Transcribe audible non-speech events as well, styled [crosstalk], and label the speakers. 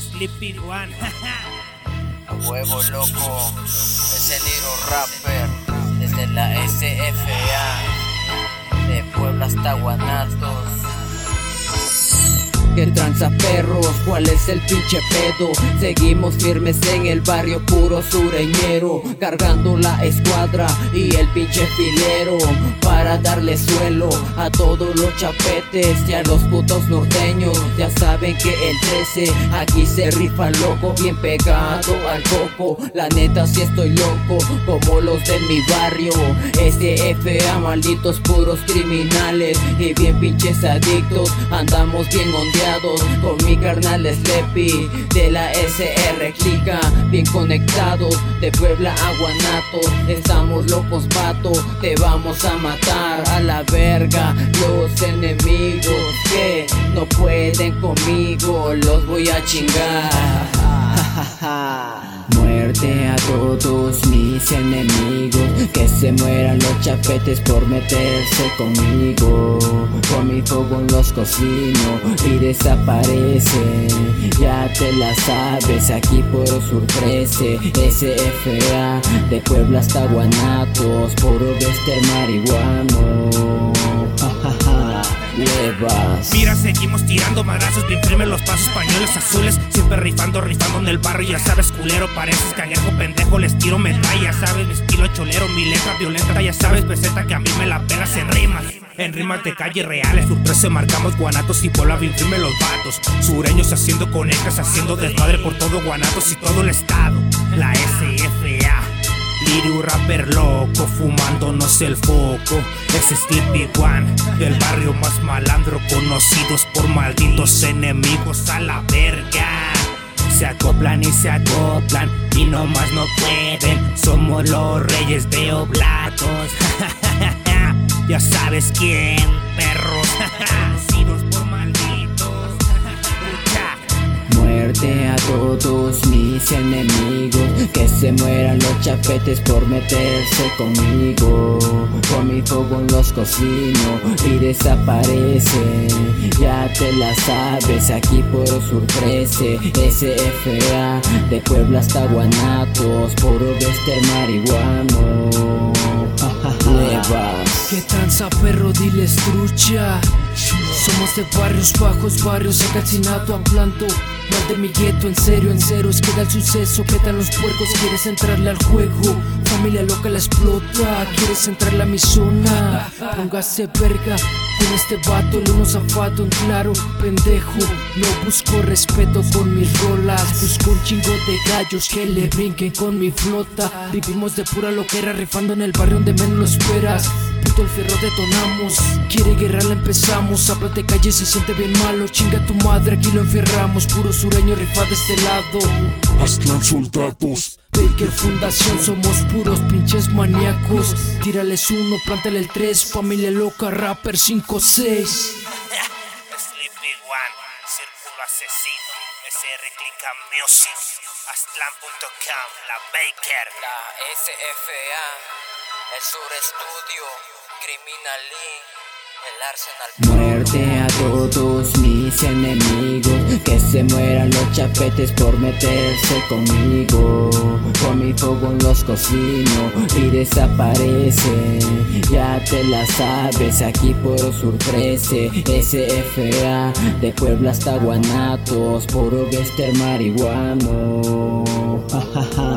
Speaker 1: Sleepy One.
Speaker 2: A huevo loco, es el rapper desde la SFA de Puebla hasta Guanatos.
Speaker 3: ¿Qué tranza perros? ¿Cuál es el pinche pedo? Seguimos firmes en el barrio puro sureñero Cargando la escuadra y el pinche filero Para darle suelo a todos los chapetes y a los putos norteños Ya saben que el 13 aquí se rifa loco Bien pegado al coco La neta si estoy loco como los de mi barrio SFA malditos puros criminales Y bien pinches adictos Andamos bien ondeados con mi carnal Sleepy de la SR Clica, bien conectados de Puebla a Guanato. Estamos locos, pato, te vamos a matar a la verga. Los enemigos que no pueden conmigo, los voy a chingar. Muerte a todos mis enemigos. Que se mueran los chapetes por meterse conmigo. Con mi fuego los cocino y desaparecen Ya te la sabes, aquí por sorpresa SFA, de Puebla hasta Guanatos Puro Vester marihuano
Speaker 1: Mira, seguimos tirando madrazos bien firmes los pasos pañuelos azules. Siempre rifando, rifando en el barrio, ya sabes, culero. Pareces cangrejo pendejo, les tiro medalla, sabes, mi estilo cholero, mi letra violenta, ya sabes, peseta que a mí me la pegas en rimas. En rimas de calle reales, su precio marcamos guanatos y bola bien firme los vatos. Sureños haciendo conectas, haciendo desmadre por todo guanatos y todo el estado. La SFA. Liru rapper loco, fumándonos el foco. Es Sleepy One, del barrio más malandro, conocidos por malditos enemigos a la verga. Se acoplan y se acoplan, y nomás no pueden. Somos los reyes de oblatos. [laughs] ya sabes quién,
Speaker 3: a todos mis enemigos. Que se mueran los chapetes por meterse conmigo. Con mi fuego los cocino y desaparecen Ya te la sabes, aquí por sorpresa SFA, de Puebla hasta Guanatos Puro Vester marihuano. [laughs]
Speaker 4: ¿Qué tranza perro? Diles trucha Somos de barrios bajos, barrios a hablando Mal de mi gueto, en serio, en cero Es queda el suceso, ¿qué tal los puercos? ¿Quieres entrarle al juego? Familia loca la explota ¿Quieres entrarle a mi zona? Póngase verga con este vato, el uno zapato en claro, pendejo No busco respeto con mis rolas Busco un chingo de gallos que le brinquen con mi flota Vivimos de pura loquera rifando en el barrio donde menos lo esperas El fierro detonamos. Quiere guerra la empezamos. Habla de calle se siente bien malo. Chinga tu madre aquí lo enfierramos. Puro sureño rifa de este lado.
Speaker 5: Aztlán soldados.
Speaker 4: Baker Fundación somos puros pinches maníacos. Tírales uno, plántale el tres. Familia loca, rapper 5-6
Speaker 1: Sleepy One, Círculo Asesino SR Music Aztlán.com, la Baker.
Speaker 2: La SFA El Sur Estudio
Speaker 3: Muerte a todos mis enemigos Que se mueran los chapetes por meterse conmigo. Con mi fuego los cocino y desaparecen Ya te la sabes, aquí por sorpresa SFA, de Puebla hasta Guanatos Puro Vester marihuano [laughs]